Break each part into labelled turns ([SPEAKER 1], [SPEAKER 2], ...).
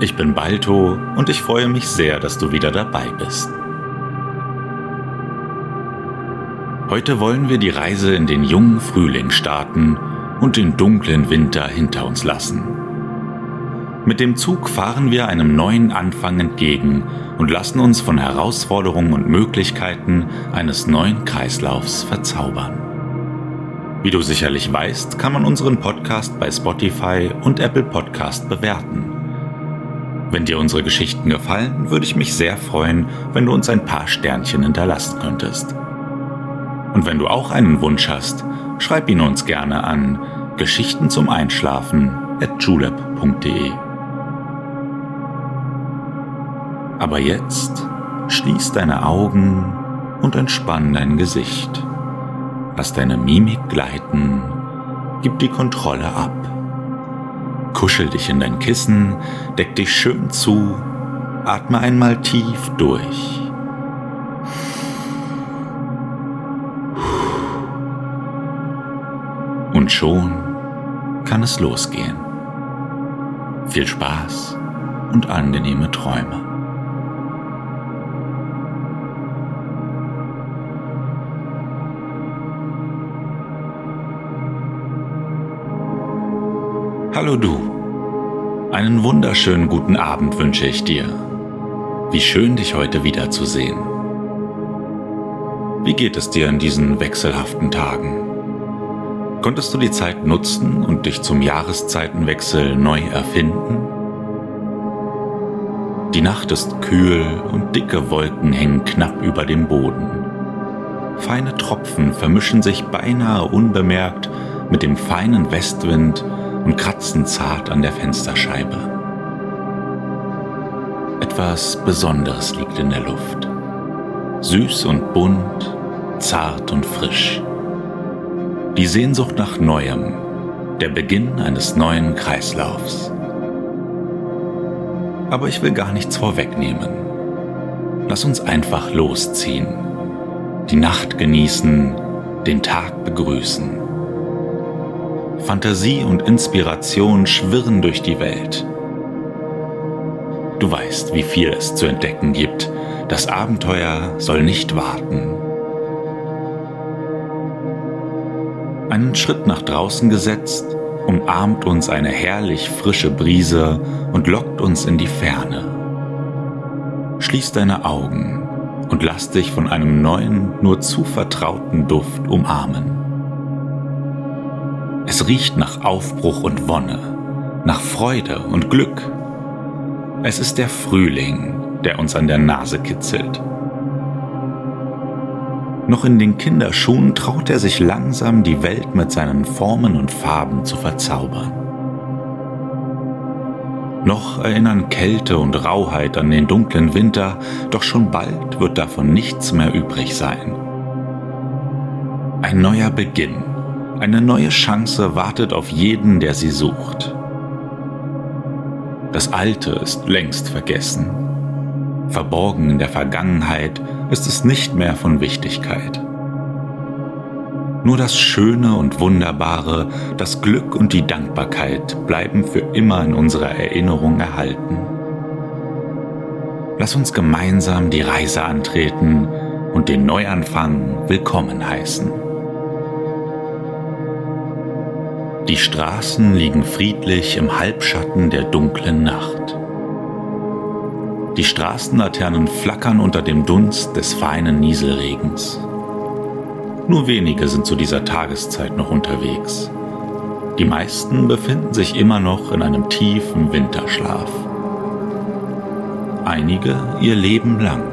[SPEAKER 1] Ich bin Balto und ich freue mich sehr, dass du wieder dabei bist. Heute wollen wir die Reise in den jungen Frühling starten und den dunklen Winter hinter uns lassen. Mit dem Zug fahren wir einem neuen Anfang entgegen und lassen uns von Herausforderungen und Möglichkeiten eines neuen Kreislaufs verzaubern. Wie du sicherlich weißt, kann man unseren Podcast bei Spotify und Apple Podcast bewerten. Wenn dir unsere Geschichten gefallen, würde ich mich sehr freuen, wenn du uns ein paar Sternchen hinterlassen könntest. Und wenn du auch einen Wunsch hast, schreib ihn uns gerne an Geschichten zum Einschlafen at julep.de. Aber jetzt schließ deine Augen und entspann dein Gesicht. Lass deine Mimik gleiten, gib die Kontrolle ab. Kuschel dich in dein Kissen, deck dich schön zu, atme einmal tief durch. Und schon kann es losgehen. Viel Spaß und angenehme Träume. Hallo du. Einen wunderschönen guten Abend wünsche ich dir. Wie schön dich heute wiederzusehen. Wie geht es dir in diesen wechselhaften Tagen? Konntest du die Zeit nutzen und dich zum Jahreszeitenwechsel neu erfinden? Die Nacht ist kühl und dicke Wolken hängen knapp über dem Boden. Feine Tropfen vermischen sich beinahe unbemerkt mit dem feinen Westwind und kratzen zart an der Fensterscheibe. Etwas Besonderes liegt in der Luft. Süß und bunt, zart und frisch. Die Sehnsucht nach Neuem, der Beginn eines neuen Kreislaufs. Aber ich will gar nichts vorwegnehmen. Lass uns einfach losziehen, die Nacht genießen, den Tag begrüßen. Fantasie und Inspiration schwirren durch die Welt. Du weißt, wie viel es zu entdecken gibt. Das Abenteuer soll nicht warten. Einen Schritt nach draußen gesetzt, umarmt uns eine herrlich frische Brise und lockt uns in die Ferne. Schließ deine Augen und lass dich von einem neuen, nur zu vertrauten Duft umarmen. Es riecht nach Aufbruch und Wonne, nach Freude und Glück. Es ist der Frühling, der uns an der Nase kitzelt. Noch in den Kinderschuhen traut er sich langsam, die Welt mit seinen Formen und Farben zu verzaubern. Noch erinnern Kälte und Rauheit an den dunklen Winter, doch schon bald wird davon nichts mehr übrig sein. Ein neuer Beginn, eine neue Chance wartet auf jeden, der sie sucht. Das Alte ist längst vergessen. Verborgen in der Vergangenheit ist es nicht mehr von Wichtigkeit. Nur das Schöne und Wunderbare, das Glück und die Dankbarkeit bleiben für immer in unserer Erinnerung erhalten. Lass uns gemeinsam die Reise antreten und den Neuanfang willkommen heißen. Die Straßen liegen friedlich im Halbschatten der dunklen Nacht. Die Straßenlaternen flackern unter dem Dunst des feinen Nieselregens. Nur wenige sind zu dieser Tageszeit noch unterwegs. Die meisten befinden sich immer noch in einem tiefen Winterschlaf. Einige ihr Leben lang.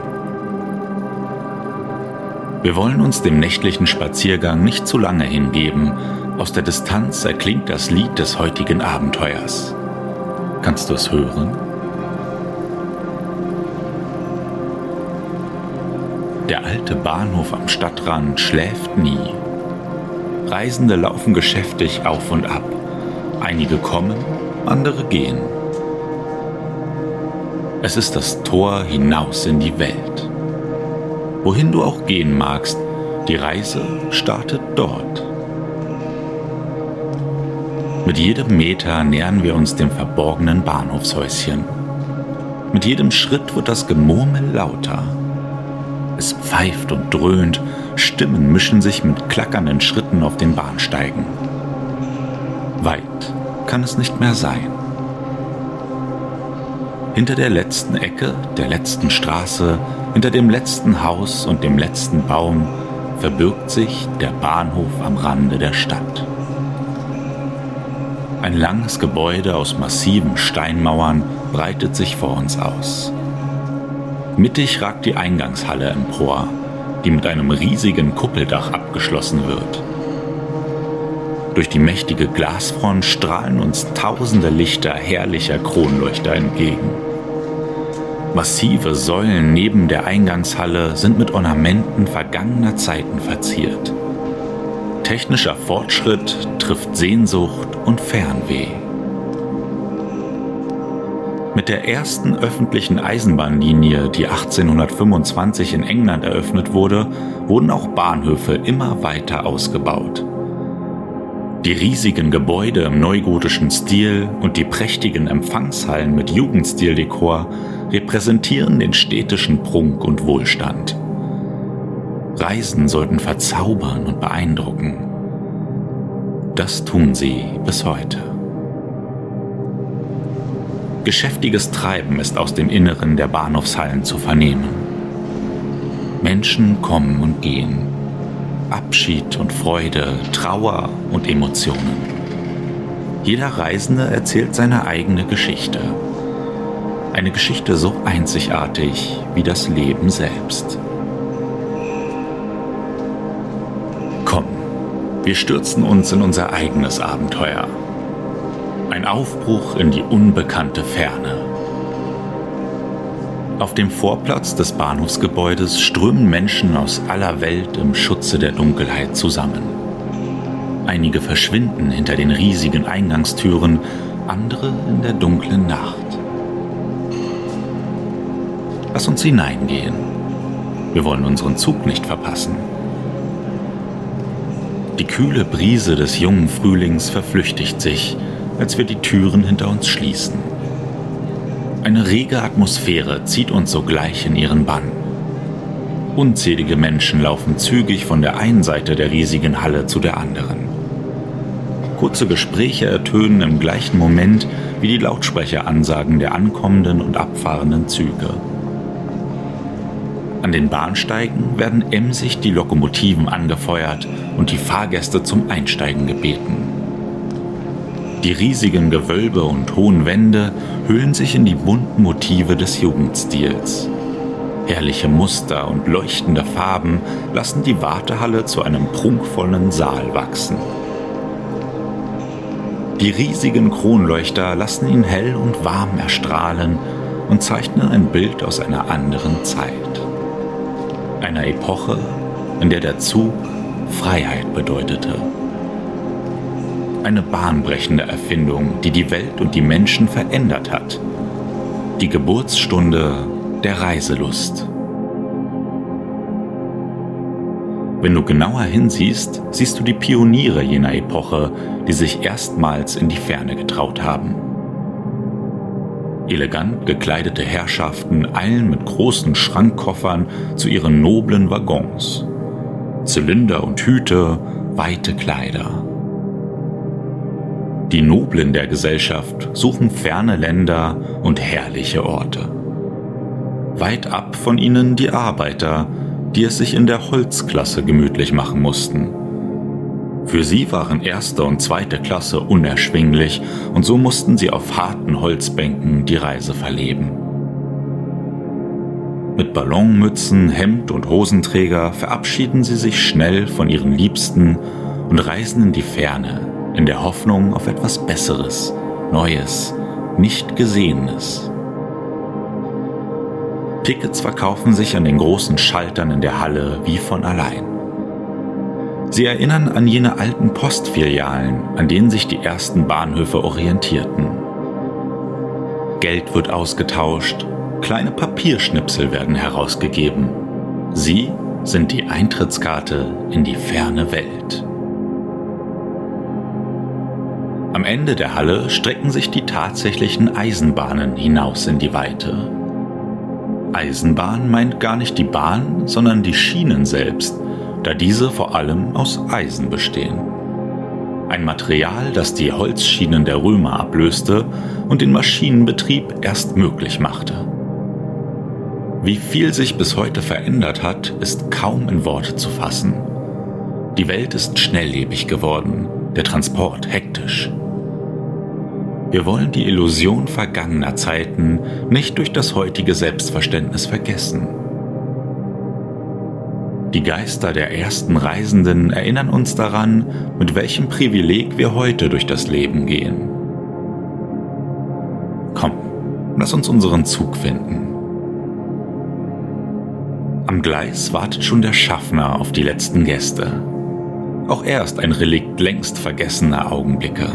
[SPEAKER 1] Wir wollen uns dem nächtlichen Spaziergang nicht zu lange hingeben, aus der Distanz erklingt das Lied des heutigen Abenteuers. Kannst du es hören? Der alte Bahnhof am Stadtrand schläft nie. Reisende laufen geschäftig auf und ab. Einige kommen, andere gehen. Es ist das Tor hinaus in die Welt. Wohin du auch gehen magst, die Reise startet dort. Mit jedem Meter nähern wir uns dem verborgenen Bahnhofshäuschen. Mit jedem Schritt wird das Gemurmel lauter. Es pfeift und dröhnt, Stimmen mischen sich mit klackernden Schritten auf den Bahnsteigen. Weit kann es nicht mehr sein. Hinter der letzten Ecke, der letzten Straße, hinter dem letzten Haus und dem letzten Baum verbirgt sich der Bahnhof am Rande der Stadt. Ein langes Gebäude aus massiven Steinmauern breitet sich vor uns aus. Mittig ragt die Eingangshalle empor, die mit einem riesigen Kuppeldach abgeschlossen wird. Durch die mächtige Glasfront strahlen uns tausende Lichter herrlicher Kronleuchter entgegen. Massive Säulen neben der Eingangshalle sind mit Ornamenten vergangener Zeiten verziert. Technischer Fortschritt trifft Sehnsucht und Fernweh. Mit der ersten öffentlichen Eisenbahnlinie, die 1825 in England eröffnet wurde, wurden auch Bahnhöfe immer weiter ausgebaut. Die riesigen Gebäude im neugotischen Stil und die prächtigen Empfangshallen mit Jugendstildekor repräsentieren den städtischen Prunk und Wohlstand. Reisen sollten verzaubern und beeindrucken. Das tun sie bis heute. Geschäftiges Treiben ist aus dem Inneren der Bahnhofshallen zu vernehmen. Menschen kommen und gehen. Abschied und Freude, Trauer und Emotionen. Jeder Reisende erzählt seine eigene Geschichte. Eine Geschichte so einzigartig wie das Leben selbst. Wir stürzen uns in unser eigenes Abenteuer. Ein Aufbruch in die unbekannte Ferne. Auf dem Vorplatz des Bahnhofsgebäudes strömen Menschen aus aller Welt im Schutze der Dunkelheit zusammen. Einige verschwinden hinter den riesigen Eingangstüren, andere in der dunklen Nacht. Lass uns hineingehen. Wir wollen unseren Zug nicht verpassen. Die kühle Brise des jungen Frühlings verflüchtigt sich, als wir die Türen hinter uns schließen. Eine rege Atmosphäre zieht uns sogleich in ihren Bann. Unzählige Menschen laufen zügig von der einen Seite der riesigen Halle zu der anderen. Kurze Gespräche ertönen im gleichen Moment wie die Lautsprecheransagen der ankommenden und abfahrenden Züge. An den Bahnsteigen werden emsig die Lokomotiven angefeuert und die Fahrgäste zum Einsteigen gebeten. Die riesigen Gewölbe und hohen Wände hüllen sich in die bunten Motive des Jugendstils. Herrliche Muster und leuchtende Farben lassen die Wartehalle zu einem prunkvollen Saal wachsen. Die riesigen Kronleuchter lassen ihn hell und warm erstrahlen und zeichnen ein Bild aus einer anderen Zeit. Einer Epoche, in der der Zug Freiheit bedeutete eine bahnbrechende Erfindung, die die Welt und die Menschen verändert hat. Die Geburtsstunde der Reiselust. Wenn du genauer hinsiehst, siehst du die Pioniere jener Epoche, die sich erstmals in die Ferne getraut haben. Elegant gekleidete Herrschaften eilen mit großen Schrankkoffern zu ihren noblen Waggons. Zylinder und Hüte, weite Kleider. Die Noblen der Gesellschaft suchen ferne Länder und herrliche Orte. Weit ab von ihnen die Arbeiter, die es sich in der Holzklasse gemütlich machen mussten. Für sie waren erste und zweite Klasse unerschwinglich und so mussten sie auf harten Holzbänken die Reise verleben. Mit Ballonmützen, Hemd und Hosenträger verabschieden sie sich schnell von ihren Liebsten und reisen in die Ferne, in der Hoffnung auf etwas Besseres, Neues, nicht Gesehenes. Tickets verkaufen sich an den großen Schaltern in der Halle wie von allein. Sie erinnern an jene alten Postfilialen, an denen sich die ersten Bahnhöfe orientierten. Geld wird ausgetauscht, kleine Papierschnipsel werden herausgegeben. Sie sind die Eintrittskarte in die ferne Welt. Am Ende der Halle strecken sich die tatsächlichen Eisenbahnen hinaus in die Weite. Eisenbahn meint gar nicht die Bahn, sondern die Schienen selbst, da diese vor allem aus Eisen bestehen. Ein Material, das die Holzschienen der Römer ablöste und den Maschinenbetrieb erst möglich machte. Wie viel sich bis heute verändert hat, ist kaum in Worte zu fassen. Die Welt ist schnelllebig geworden, der Transport hektisch. Wir wollen die Illusion vergangener Zeiten nicht durch das heutige Selbstverständnis vergessen. Die Geister der ersten Reisenden erinnern uns daran, mit welchem Privileg wir heute durch das Leben gehen. Komm, lass uns unseren Zug finden. Am Gleis wartet schon der Schaffner auf die letzten Gäste. Auch er ist ein Relikt längst vergessener Augenblicke.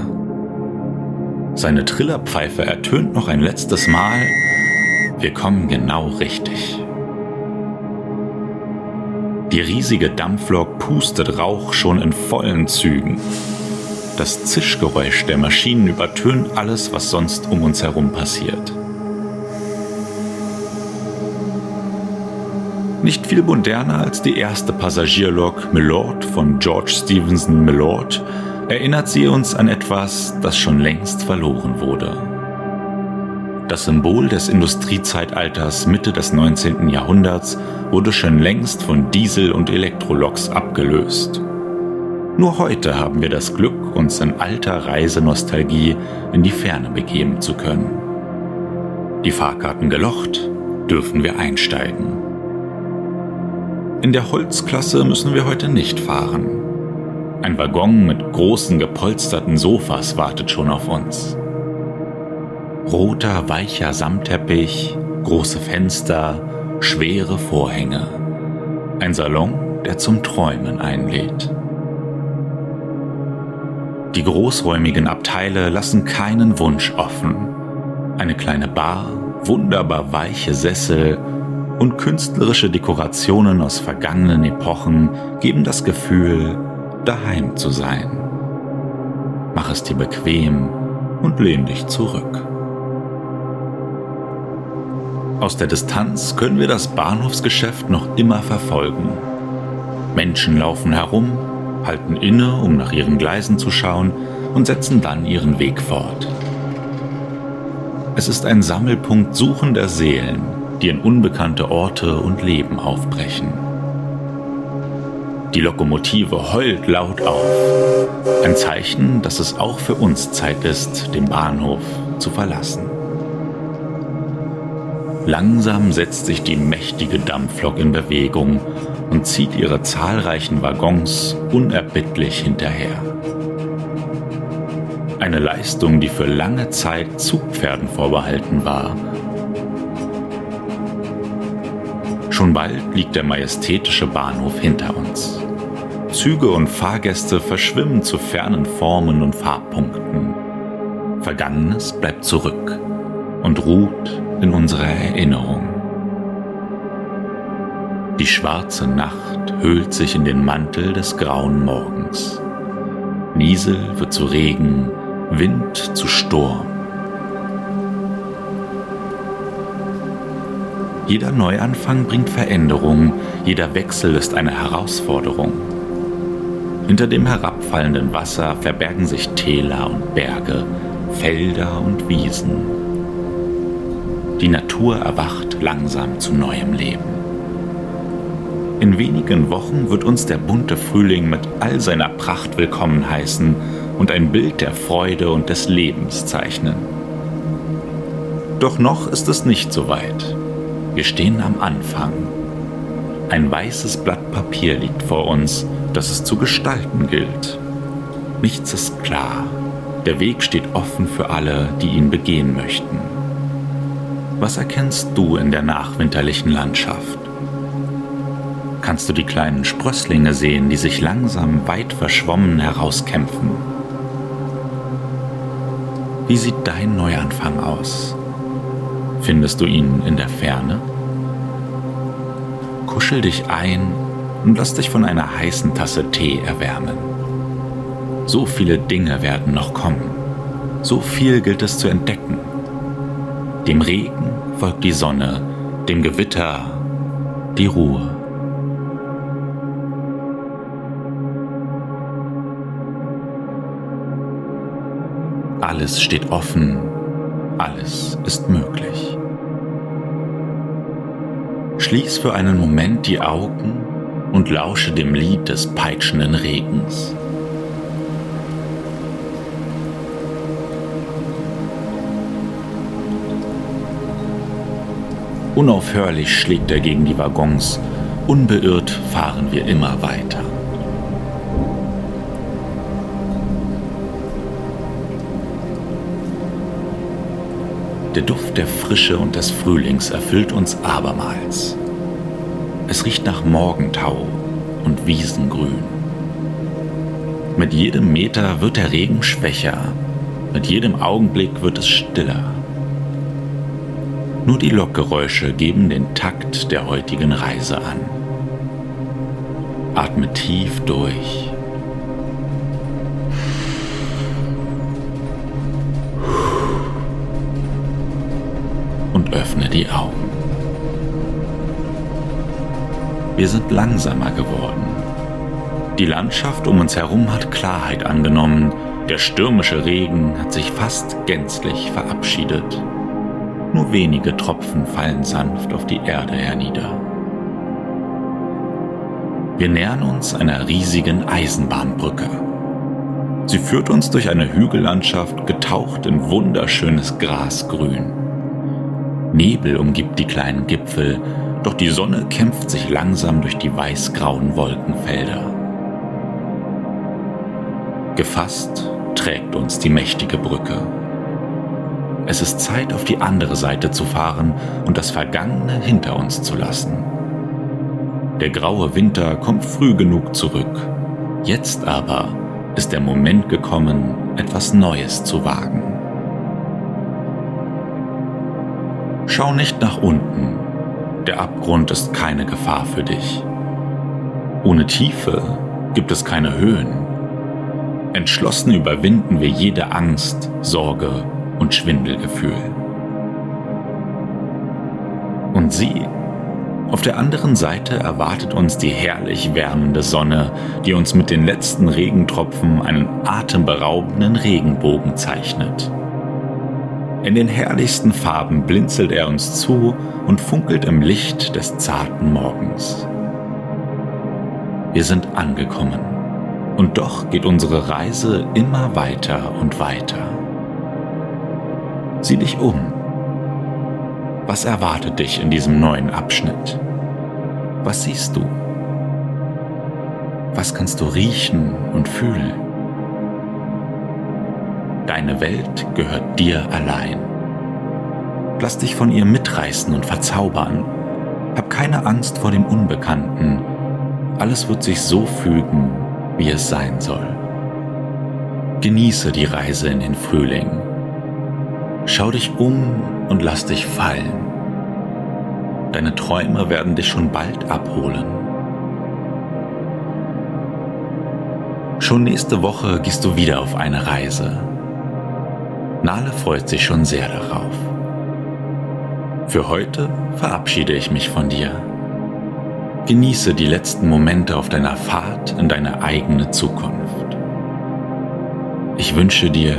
[SPEAKER 1] Seine Trillerpfeife ertönt noch ein letztes Mal. Wir kommen genau richtig. Die riesige Dampflok pustet Rauch schon in vollen Zügen. Das Zischgeräusch der Maschinen übertönt alles, was sonst um uns herum passiert. Nicht viel moderner als die erste Passagierlok Milord von George Stevenson Milord erinnert sie uns an etwas, das schon längst verloren wurde. Das Symbol des Industriezeitalters Mitte des 19. Jahrhunderts wurde schon längst von Diesel- und Elektroloks abgelöst. Nur heute haben wir das Glück, uns in alter Reisenostalgie in die Ferne begeben zu können. Die Fahrkarten gelocht, dürfen wir einsteigen. In der Holzklasse müssen wir heute nicht fahren. Ein Waggon mit großen gepolsterten Sofas wartet schon auf uns. Roter, weicher Samtteppich, große Fenster, schwere Vorhänge. Ein Salon, der zum Träumen einlädt. Die großräumigen Abteile lassen keinen Wunsch offen. Eine kleine Bar, wunderbar weiche Sessel und künstlerische Dekorationen aus vergangenen Epochen geben das Gefühl, daheim zu sein. Mach es dir bequem und lehn dich zurück. Aus der Distanz können wir das Bahnhofsgeschäft noch immer verfolgen. Menschen laufen herum, halten inne, um nach ihren Gleisen zu schauen und setzen dann ihren Weg fort. Es ist ein Sammelpunkt suchender Seelen, die in unbekannte Orte und Leben aufbrechen. Die Lokomotive heult laut auf. Ein Zeichen, dass es auch für uns Zeit ist, den Bahnhof zu verlassen. Langsam setzt sich die mächtige Dampflok in Bewegung und zieht ihre zahlreichen Waggons unerbittlich hinterher. Eine Leistung, die für lange Zeit Zugpferden vorbehalten war. Schon bald liegt der majestätische Bahnhof hinter uns. Züge und Fahrgäste verschwimmen zu fernen Formen und Farbpunkten. Vergangenes bleibt zurück und ruht in unserer Erinnerung. Die schwarze Nacht hüllt sich in den Mantel des grauen Morgens. Niesel wird zu Regen, Wind zu Sturm. Jeder Neuanfang bringt Veränderung, jeder Wechsel ist eine Herausforderung. Hinter dem herabfallenden Wasser verbergen sich Täler und Berge, Felder und Wiesen. Die Natur erwacht langsam zu neuem Leben. In wenigen Wochen wird uns der bunte Frühling mit all seiner Pracht willkommen heißen und ein Bild der Freude und des Lebens zeichnen. Doch noch ist es nicht so weit. Wir stehen am Anfang. Ein weißes Blatt Papier liegt vor uns, das es zu gestalten gilt. Nichts ist klar. Der Weg steht offen für alle, die ihn begehen möchten. Was erkennst du in der nachwinterlichen Landschaft? Kannst du die kleinen Sprösslinge sehen, die sich langsam weit verschwommen herauskämpfen? Wie sieht dein Neuanfang aus? Findest du ihn in der Ferne? Kuschel dich ein und lass dich von einer heißen Tasse Tee erwärmen. So viele Dinge werden noch kommen. So viel gilt es zu entdecken. Dem Regen folgt die Sonne, dem Gewitter die Ruhe. Alles steht offen, alles ist möglich. Schließ für einen Moment die Augen und lausche dem Lied des peitschenden Regens. Unaufhörlich schlägt er gegen die Waggons. Unbeirrt fahren wir immer weiter. Der Duft der Frische und des Frühlings erfüllt uns abermals. Es riecht nach Morgentau und Wiesengrün. Mit jedem Meter wird der Regen schwächer, mit jedem Augenblick wird es stiller. Nur die Lokgeräusche geben den Takt der heutigen Reise an. Atme tief durch. Und öffne die Augen. Wir sind langsamer geworden. Die Landschaft um uns herum hat Klarheit angenommen. Der stürmische Regen hat sich fast gänzlich verabschiedet. Nur wenige Tropfen fallen sanft auf die Erde hernieder. Wir nähern uns einer riesigen Eisenbahnbrücke. Sie führt uns durch eine Hügellandschaft, getaucht in wunderschönes Grasgrün. Nebel umgibt die kleinen Gipfel, doch die Sonne kämpft sich langsam durch die weißgrauen Wolkenfelder. Gefasst trägt uns die mächtige Brücke. Es ist Zeit, auf die andere Seite zu fahren und das Vergangene hinter uns zu lassen. Der graue Winter kommt früh genug zurück. Jetzt aber ist der Moment gekommen, etwas Neues zu wagen. Schau nicht nach unten, der Abgrund ist keine Gefahr für dich. Ohne Tiefe gibt es keine Höhen. Entschlossen überwinden wir jede Angst, Sorge und Schwindelgefühl. Und sie, auf der anderen Seite erwartet uns die herrlich wärmende Sonne, die uns mit den letzten Regentropfen einen atemberaubenden Regenbogen zeichnet. In den herrlichsten Farben blinzelt er uns zu und funkelt im Licht des zarten Morgens. Wir sind angekommen und doch geht unsere Reise immer weiter und weiter. Sieh dich um. Was erwartet dich in diesem neuen Abschnitt? Was siehst du? Was kannst du riechen und fühlen? Deine Welt gehört dir allein. Lass dich von ihr mitreißen und verzaubern. Hab keine Angst vor dem Unbekannten. Alles wird sich so fügen, wie es sein soll. Genieße die Reise in den Frühling. Schau dich um und lass dich fallen. Deine Träume werden dich schon bald abholen. Schon nächste Woche gehst du wieder auf eine Reise. Nale freut sich schon sehr darauf. Für heute verabschiede ich mich von dir. Genieße die letzten Momente auf deiner Fahrt in deine eigene Zukunft. Ich wünsche dir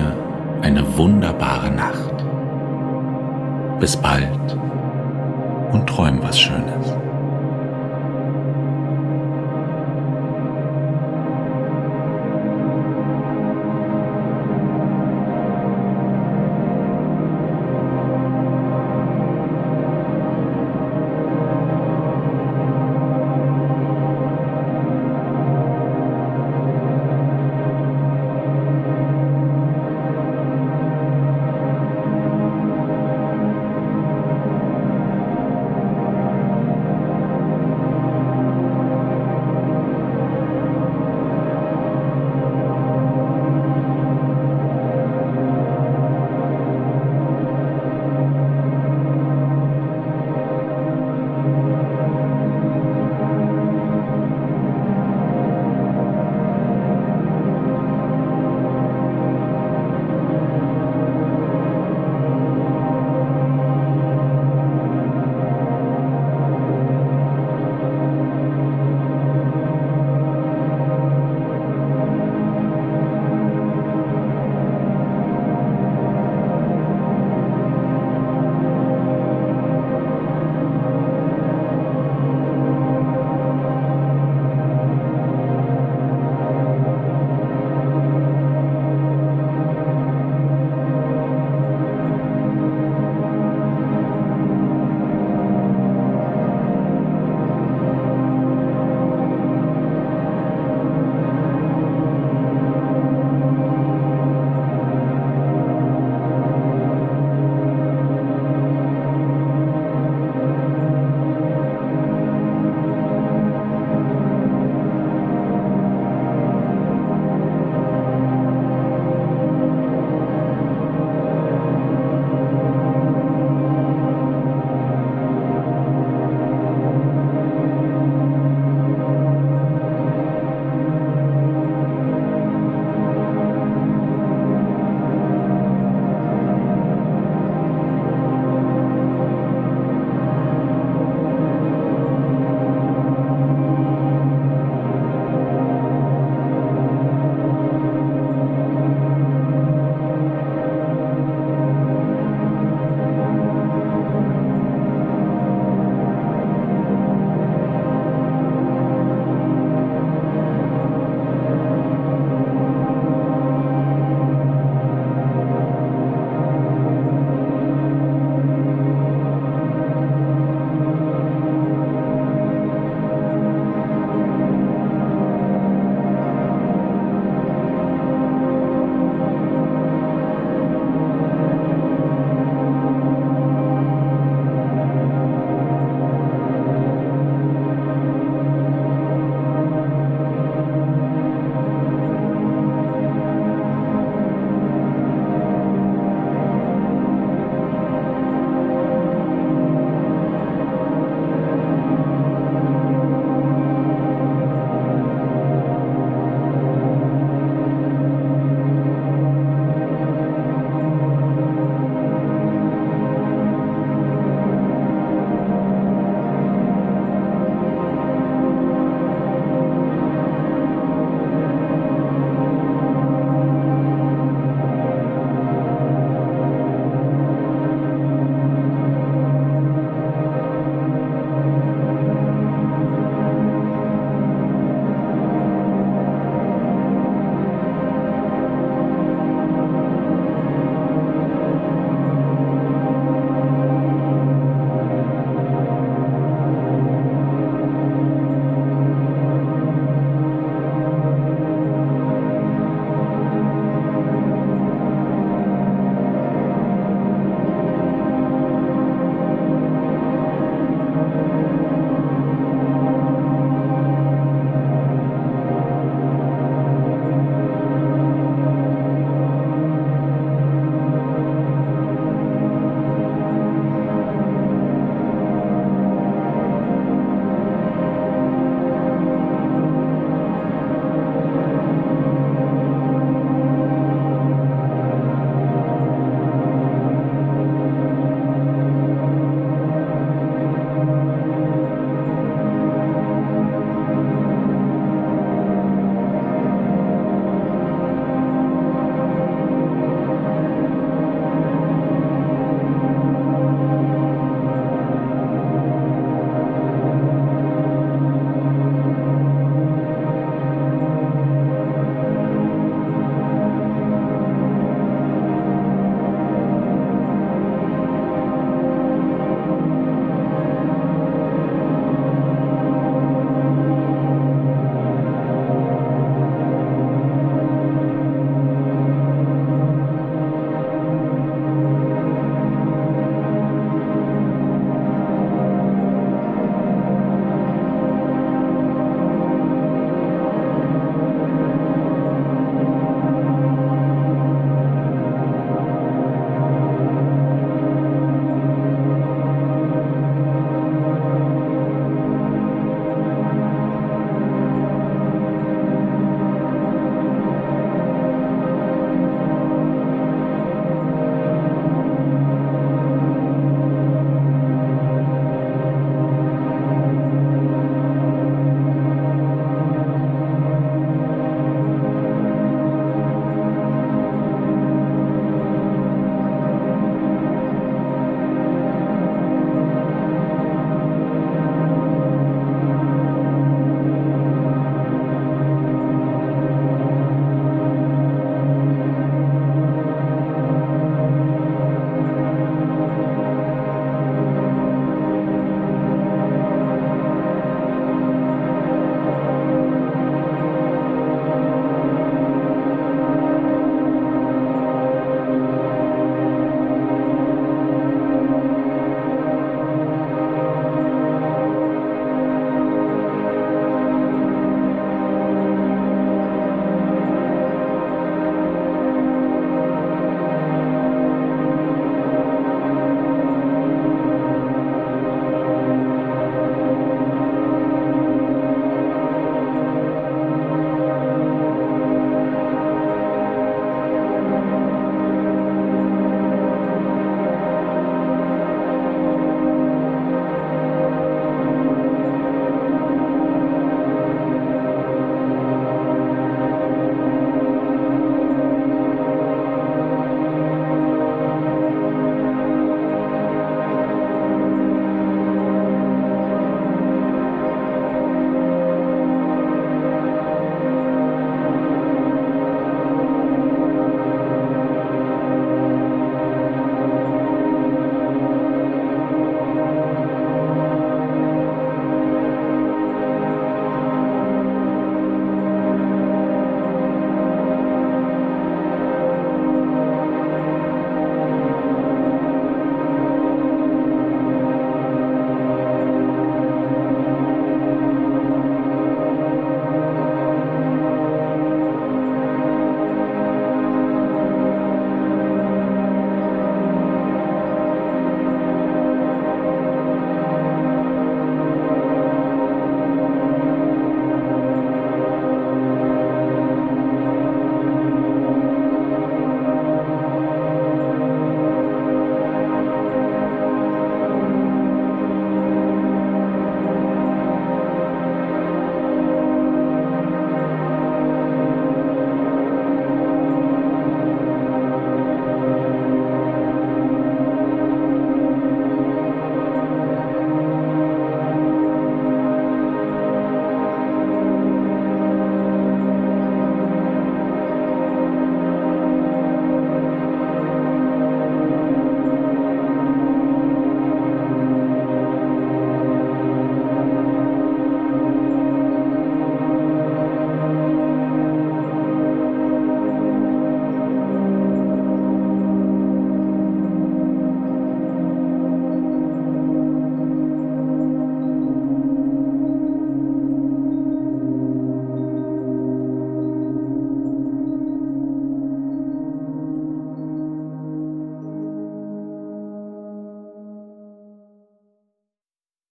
[SPEAKER 1] eine wunderbare Nacht. Bis bald und träum was Schönes.